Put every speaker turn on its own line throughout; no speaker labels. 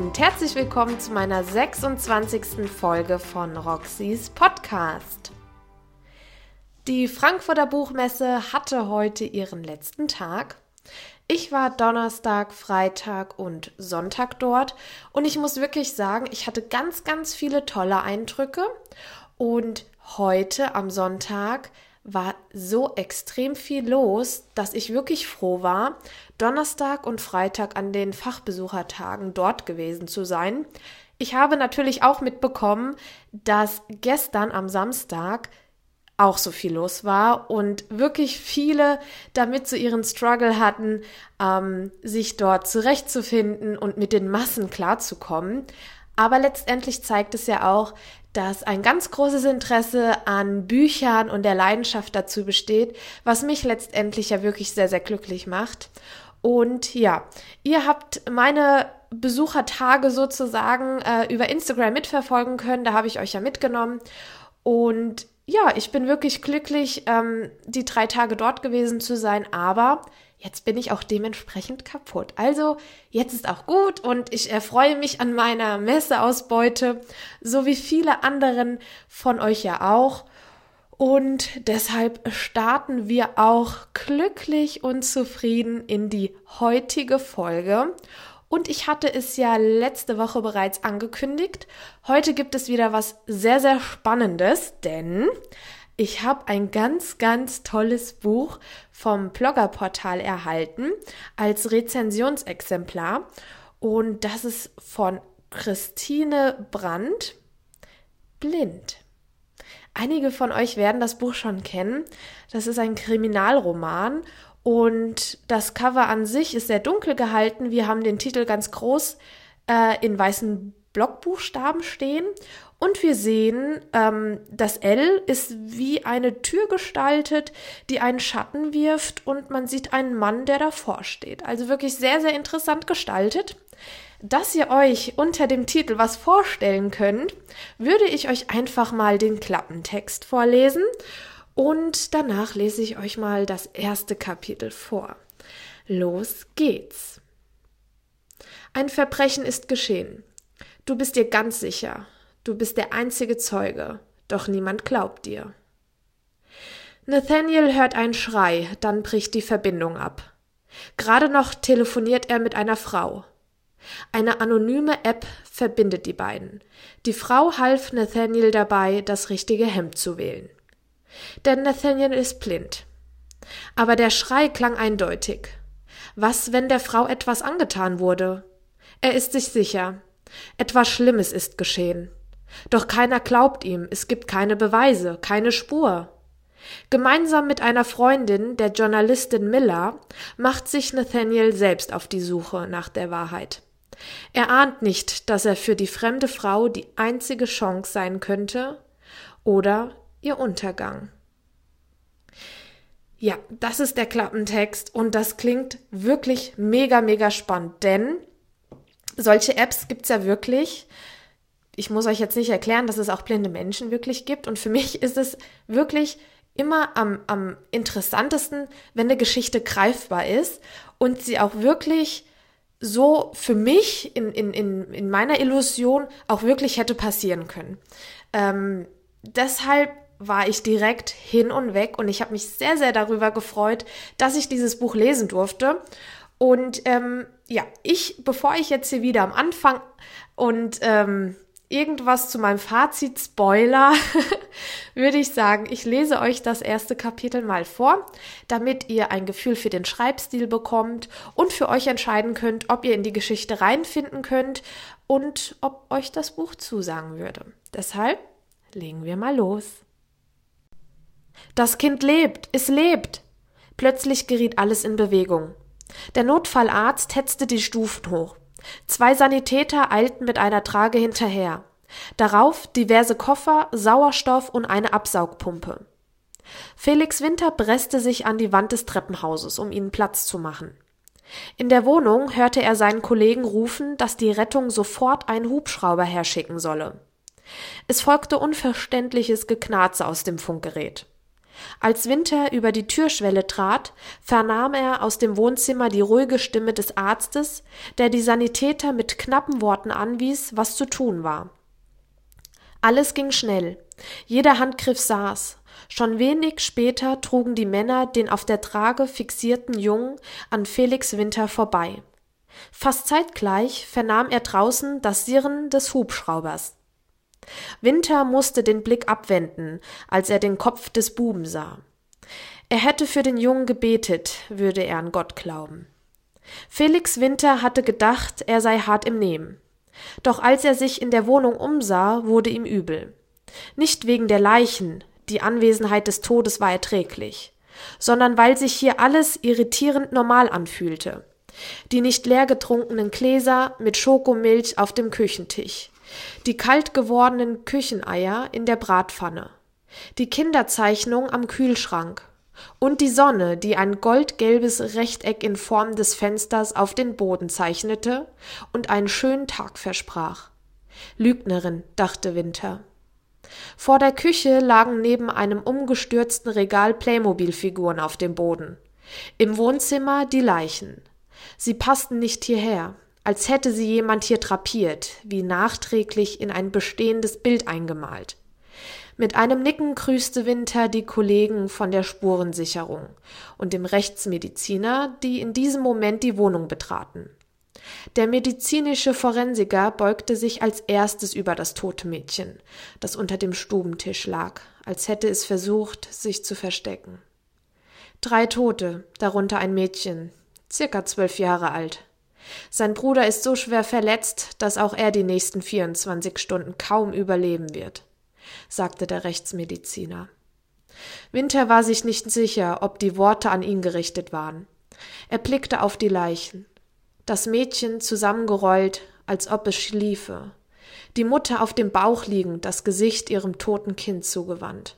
und herzlich willkommen zu meiner 26. Folge von Roxys Podcast. Die Frankfurter Buchmesse hatte heute ihren letzten Tag. Ich war Donnerstag, Freitag und Sonntag dort und ich muss wirklich sagen, ich hatte ganz, ganz viele tolle Eindrücke und heute am Sonntag war so extrem viel los, dass ich wirklich froh war, Donnerstag und Freitag an den Fachbesuchertagen dort gewesen zu sein. Ich habe natürlich auch mitbekommen, dass gestern am Samstag auch so viel los war und wirklich viele damit zu so ihren Struggle hatten, ähm, sich dort zurechtzufinden und mit den Massen klarzukommen. Aber letztendlich zeigt es ja auch, dass ein ganz großes Interesse an Büchern und der Leidenschaft dazu besteht, was mich letztendlich ja wirklich sehr, sehr glücklich macht. Und ja, ihr habt meine Besuchertage sozusagen äh, über Instagram mitverfolgen können. Da habe ich euch ja mitgenommen. Und ja, ich bin wirklich glücklich, ähm, die drei Tage dort gewesen zu sein. Aber jetzt bin ich auch dementsprechend kaputt. Also jetzt ist auch gut und ich erfreue mich an meiner Messeausbeute, so wie viele anderen von euch ja auch. Und deshalb starten wir auch glücklich und zufrieden in die heutige Folge. Und ich hatte es ja letzte Woche bereits angekündigt. Heute gibt es wieder was sehr, sehr Spannendes, denn ich habe ein ganz, ganz tolles Buch vom Bloggerportal erhalten als Rezensionsexemplar. Und das ist von Christine Brandt, Blind. Einige von euch werden das Buch schon kennen. Das ist ein Kriminalroman und das Cover an sich ist sehr dunkel gehalten. Wir haben den Titel ganz groß äh, in weißen Blockbuchstaben stehen und wir sehen, ähm, das L ist wie eine Tür gestaltet, die einen Schatten wirft und man sieht einen Mann, der davor steht. Also wirklich sehr, sehr interessant gestaltet. Dass ihr euch unter dem Titel was vorstellen könnt, würde ich euch einfach mal den Klappentext vorlesen und danach lese ich euch mal das erste Kapitel vor. Los geht's. Ein Verbrechen ist geschehen. Du bist dir ganz sicher. Du bist der einzige Zeuge, doch niemand glaubt dir. Nathaniel hört einen Schrei, dann bricht die Verbindung ab. Gerade noch telefoniert er mit einer Frau. Eine anonyme App verbindet die beiden. Die Frau half Nathaniel dabei, das richtige Hemd zu wählen. Denn Nathaniel ist blind. Aber der Schrei klang eindeutig. Was, wenn der Frau etwas angetan wurde? Er ist sich sicher. Etwas Schlimmes ist geschehen. Doch keiner glaubt ihm, es gibt keine Beweise, keine Spur. Gemeinsam mit einer Freundin, der Journalistin Miller, macht sich Nathaniel selbst auf die Suche nach der Wahrheit. Er ahnt nicht, dass er für die fremde Frau die einzige Chance sein könnte oder ihr Untergang. Ja, das ist der Klappentext und das klingt wirklich mega, mega spannend, denn solche Apps gibt's ja wirklich ich muss euch jetzt nicht erklären, dass es auch blinde Menschen wirklich gibt. Und für mich ist es wirklich immer am, am interessantesten, wenn eine Geschichte greifbar ist und sie auch wirklich so für mich in, in, in, in meiner Illusion auch wirklich hätte passieren können. Ähm, deshalb war ich direkt hin und weg und ich habe mich sehr, sehr darüber gefreut, dass ich dieses Buch lesen durfte. Und ähm, ja, ich, bevor ich jetzt hier wieder am Anfang und ähm, irgendwas zu meinem Fazit Spoiler, würde ich sagen, ich lese euch das erste Kapitel mal vor, damit ihr ein Gefühl für den Schreibstil bekommt und für euch entscheiden könnt, ob ihr in die Geschichte reinfinden könnt und ob euch das Buch zusagen würde. Deshalb legen wir mal los. Das Kind lebt, es lebt. Plötzlich geriet alles in Bewegung. Der Notfallarzt hetzte die Stufen hoch. Zwei Sanitäter eilten mit einer Trage hinterher. Darauf diverse Koffer, Sauerstoff und eine Absaugpumpe. Felix Winter presste sich an die Wand des Treppenhauses, um ihnen Platz zu machen. In der Wohnung hörte er seinen Kollegen rufen, dass die Rettung sofort einen Hubschrauber herschicken solle. Es folgte unverständliches Geknarze aus dem Funkgerät. Als Winter über die Türschwelle trat, vernahm er aus dem Wohnzimmer die ruhige Stimme des Arztes, der die Sanitäter mit knappen Worten anwies, was zu tun war. Alles ging schnell. Jeder Handgriff saß. Schon wenig später trugen die Männer den auf der Trage fixierten Jungen an Felix Winter vorbei. Fast zeitgleich vernahm er draußen das Sirren des Hubschraubers. Winter musste den Blick abwenden, als er den Kopf des Buben sah. Er hätte für den Jungen gebetet, würde er an Gott glauben. Felix Winter hatte gedacht, er sei hart im Nehmen. Doch als er sich in der Wohnung umsah, wurde ihm übel. Nicht wegen der Leichen, die Anwesenheit des Todes war erträglich, sondern weil sich hier alles irritierend normal anfühlte. Die nicht leer getrunkenen Gläser mit Schokomilch auf dem Küchentisch, die kalt gewordenen Kücheneier in der Bratpfanne, die Kinderzeichnung am Kühlschrank und die Sonne, die ein goldgelbes Rechteck in Form des Fensters auf den Boden zeichnete und einen schönen Tag versprach. Lügnerin, dachte Winter. Vor der Küche lagen neben einem umgestürzten Regal Playmobil-Figuren auf dem Boden. Im Wohnzimmer die Leichen. Sie passten nicht hierher als hätte sie jemand hier drapiert, wie nachträglich in ein bestehendes Bild eingemalt. Mit einem Nicken grüßte Winter die Kollegen von der Spurensicherung und dem Rechtsmediziner, die in diesem Moment die Wohnung betraten. Der medizinische Forensiker beugte sich als erstes über das tote Mädchen, das unter dem Stubentisch lag, als hätte es versucht, sich zu verstecken. Drei Tote, darunter ein Mädchen, circa zwölf Jahre alt. Sein Bruder ist so schwer verletzt, dass auch er die nächsten 24 Stunden kaum überleben wird, sagte der Rechtsmediziner. Winter war sich nicht sicher, ob die Worte an ihn gerichtet waren. Er blickte auf die Leichen. Das Mädchen zusammengerollt, als ob es schliefe. Die Mutter auf dem Bauch liegend, das Gesicht ihrem toten Kind zugewandt.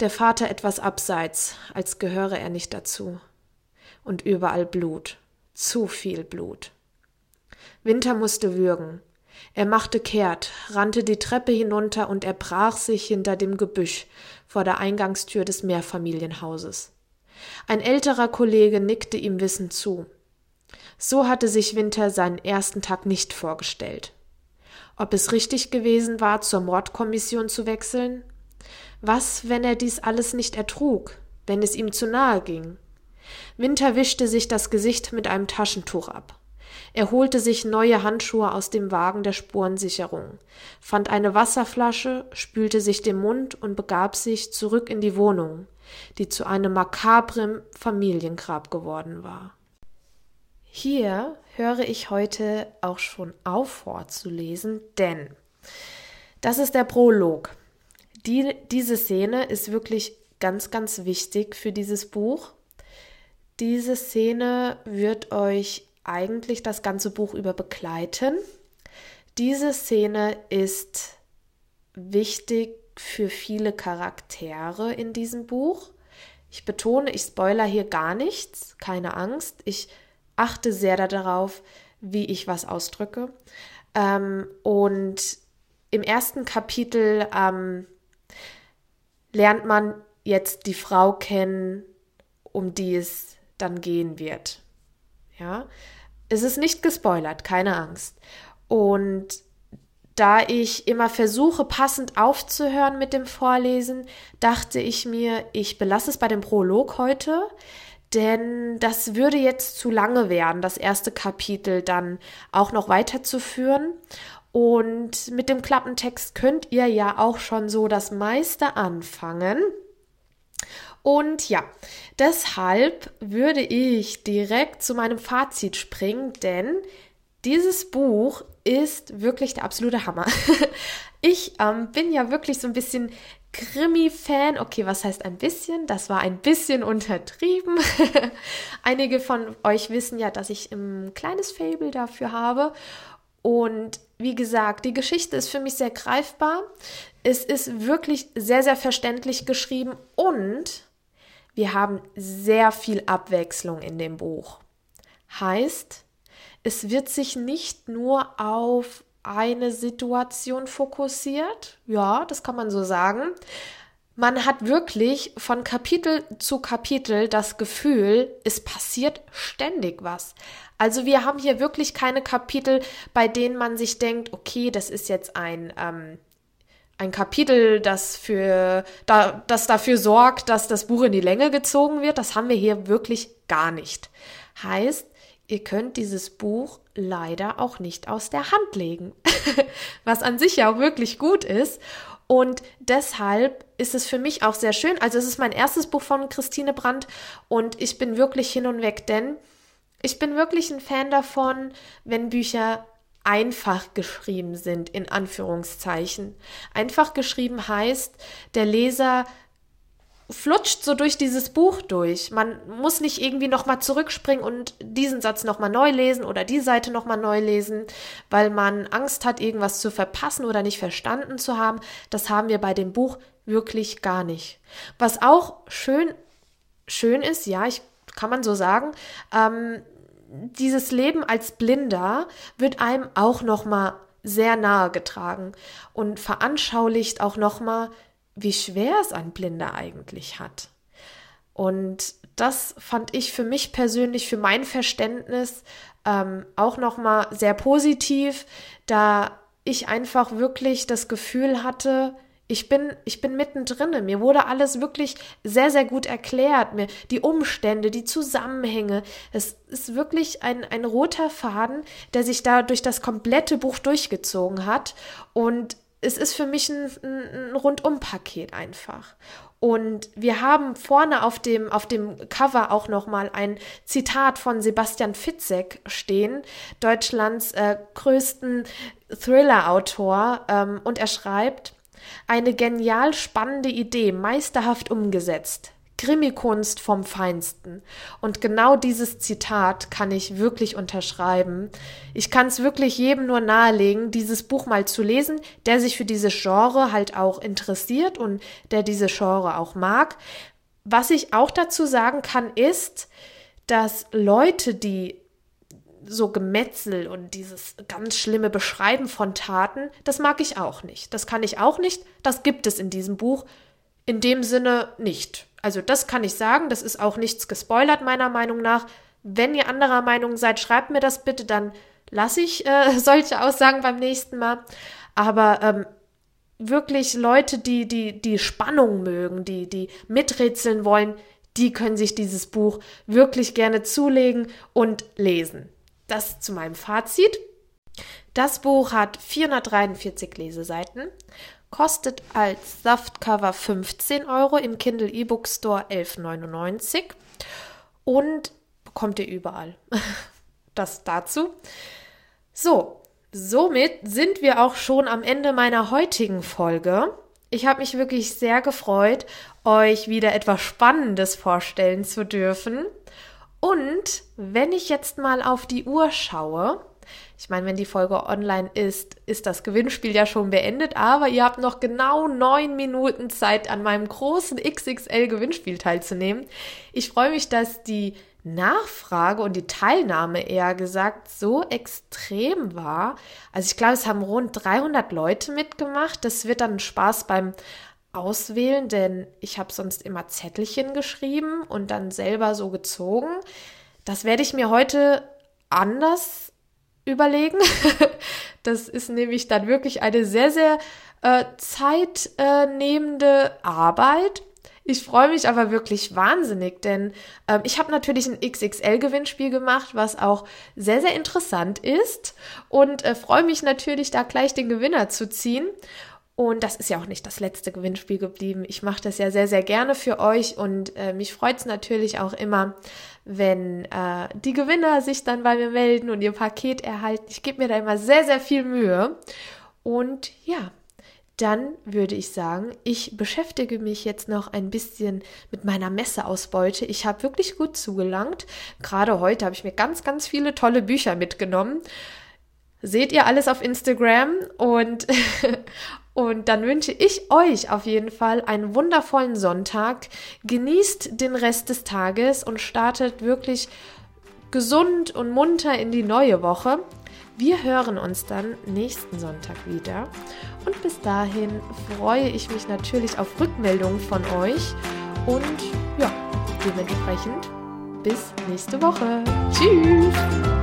Der Vater etwas abseits, als gehöre er nicht dazu. Und überall Blut. Zu viel Blut. Winter musste würgen. Er machte kehrt, rannte die Treppe hinunter und erbrach sich hinter dem Gebüsch vor der Eingangstür des Mehrfamilienhauses. Ein älterer Kollege nickte ihm wissend zu. So hatte sich Winter seinen ersten Tag nicht vorgestellt. Ob es richtig gewesen war, zur Mordkommission zu wechseln? Was, wenn er dies alles nicht ertrug, wenn es ihm zu nahe ging? Winter wischte sich das Gesicht mit einem Taschentuch ab. Er holte sich neue Handschuhe aus dem Wagen der Spurensicherung, fand eine Wasserflasche, spülte sich den Mund und begab sich zurück in die Wohnung, die zu einem makabren Familiengrab geworden war. Hier höre ich heute auch schon auf vorzulesen, denn das ist der Prolog. Die, diese Szene ist wirklich ganz, ganz wichtig für dieses Buch diese Szene wird euch eigentlich das ganze Buch über begleiten. Diese Szene ist wichtig für viele Charaktere in diesem Buch. Ich betone, ich spoiler hier gar nichts, keine Angst. Ich achte sehr darauf, wie ich was ausdrücke. Ähm, und im ersten Kapitel ähm, lernt man jetzt die Frau kennen, um die es dann gehen wird. Ja, es ist nicht gespoilert, keine Angst. Und da ich immer versuche, passend aufzuhören mit dem Vorlesen, dachte ich mir, ich belasse es bei dem Prolog heute, denn das würde jetzt zu lange werden, das erste Kapitel dann auch noch weiterzuführen. Und mit dem Klappentext könnt ihr ja auch schon so das meiste anfangen. Und ja, deshalb würde ich direkt zu meinem Fazit springen, denn dieses Buch ist wirklich der absolute Hammer. ich ähm, bin ja wirklich so ein bisschen Krimi-Fan. Okay, was heißt ein bisschen? Das war ein bisschen untertrieben. Einige von euch wissen ja, dass ich ein kleines Fable dafür habe. Und wie gesagt, die Geschichte ist für mich sehr greifbar. Es ist wirklich sehr, sehr verständlich geschrieben und wir haben sehr viel Abwechslung in dem Buch. Heißt, es wird sich nicht nur auf eine Situation fokussiert, ja, das kann man so sagen. man hat wirklich von Kapitel zu Kapitel das Gefühl, es passiert ständig was. Also wir haben hier wirklich keine Kapitel, bei denen man sich denkt, okay, das ist jetzt ein ähm, ein Kapitel, das für da, das dafür sorgt, dass das Buch in die Länge gezogen wird. Das haben wir hier wirklich gar nicht. Heißt, ihr könnt dieses Buch leider auch nicht aus der Hand legen, was an sich ja auch wirklich gut ist. Und deshalb ist es für mich auch sehr schön. Also es ist mein erstes Buch von Christine Brandt und ich bin wirklich hin und weg, denn ich bin wirklich ein Fan davon, wenn Bücher einfach geschrieben sind, in Anführungszeichen. Einfach geschrieben heißt, der Leser flutscht so durch dieses Buch durch. Man muss nicht irgendwie nochmal zurückspringen und diesen Satz nochmal neu lesen oder die Seite nochmal neu lesen, weil man Angst hat, irgendwas zu verpassen oder nicht verstanden zu haben. Das haben wir bei dem Buch wirklich gar nicht. Was auch schön, schön ist, ja, ich kann man so sagen, ähm, dieses Leben als Blinder wird einem auch noch mal sehr nahe getragen und veranschaulicht auch noch mal, wie schwer es ein Blinder eigentlich hat. Und das fand ich für mich persönlich, für mein Verständnis ähm, auch noch mal sehr positiv, da ich einfach wirklich das Gefühl hatte, ich bin, ich bin mittendrin. Mir wurde alles wirklich sehr, sehr gut erklärt. Mir die Umstände, die Zusammenhänge. Es ist wirklich ein, ein roter Faden, der sich da durch das komplette Buch durchgezogen hat. Und es ist für mich ein, ein Rundum-Paket einfach. Und wir haben vorne auf dem, auf dem Cover auch nochmal ein Zitat von Sebastian Fitzek stehen, Deutschlands äh, größten Thriller-Autor. Ähm, und er schreibt, eine genial spannende Idee, meisterhaft umgesetzt. Krimikunst vom Feinsten. Und genau dieses Zitat kann ich wirklich unterschreiben. Ich kann es wirklich jedem nur nahelegen, dieses Buch mal zu lesen, der sich für dieses Genre halt auch interessiert und der diese Genre auch mag. Was ich auch dazu sagen kann, ist, dass Leute, die so Gemetzel und dieses ganz schlimme Beschreiben von Taten, das mag ich auch nicht. Das kann ich auch nicht. Das gibt es in diesem Buch in dem Sinne nicht. Also das kann ich sagen, das ist auch nichts gespoilert meiner Meinung nach. Wenn ihr anderer Meinung seid, schreibt mir das bitte, dann lasse ich äh, solche Aussagen beim nächsten Mal. Aber ähm, wirklich Leute, die die die Spannung mögen, die die miträtseln wollen, die können sich dieses Buch wirklich gerne zulegen und lesen. Das zu meinem Fazit. Das Buch hat 443 Leseseiten, kostet als Saftcover 15 Euro, im Kindle E-Book Store 11,99 und bekommt ihr überall. Das dazu. So, somit sind wir auch schon am Ende meiner heutigen Folge. Ich habe mich wirklich sehr gefreut, euch wieder etwas Spannendes vorstellen zu dürfen. Und wenn ich jetzt mal auf die Uhr schaue, ich meine, wenn die Folge online ist, ist das Gewinnspiel ja schon beendet, aber ihr habt noch genau neun Minuten Zeit, an meinem großen XXL-Gewinnspiel teilzunehmen. Ich freue mich, dass die Nachfrage und die Teilnahme eher gesagt so extrem war. Also ich glaube, es haben rund 300 Leute mitgemacht. Das wird dann Spaß beim auswählen, denn ich habe sonst immer Zettelchen geschrieben und dann selber so gezogen. Das werde ich mir heute anders überlegen. das ist nämlich dann wirklich eine sehr, sehr äh, zeitnehmende Arbeit. Ich freue mich aber wirklich wahnsinnig, denn äh, ich habe natürlich ein XXL-Gewinnspiel gemacht, was auch sehr, sehr interessant ist und äh, freue mich natürlich, da gleich den Gewinner zu ziehen. Und das ist ja auch nicht das letzte Gewinnspiel geblieben. Ich mache das ja sehr, sehr gerne für euch und äh, mich freut es natürlich auch immer, wenn äh, die Gewinner sich dann bei mir melden und ihr Paket erhalten. Ich gebe mir da immer sehr, sehr viel Mühe. Und ja, dann würde ich sagen, ich beschäftige mich jetzt noch ein bisschen mit meiner Messeausbeute. Ich habe wirklich gut zugelangt. Gerade heute habe ich mir ganz, ganz viele tolle Bücher mitgenommen. Seht ihr alles auf Instagram und Und dann wünsche ich euch auf jeden Fall einen wundervollen Sonntag. Genießt den Rest des Tages und startet wirklich gesund und munter in die neue Woche. Wir hören uns dann nächsten Sonntag wieder. Und bis dahin freue ich mich natürlich auf Rückmeldungen von euch und ja, dementsprechend bis nächste Woche. Tschüss!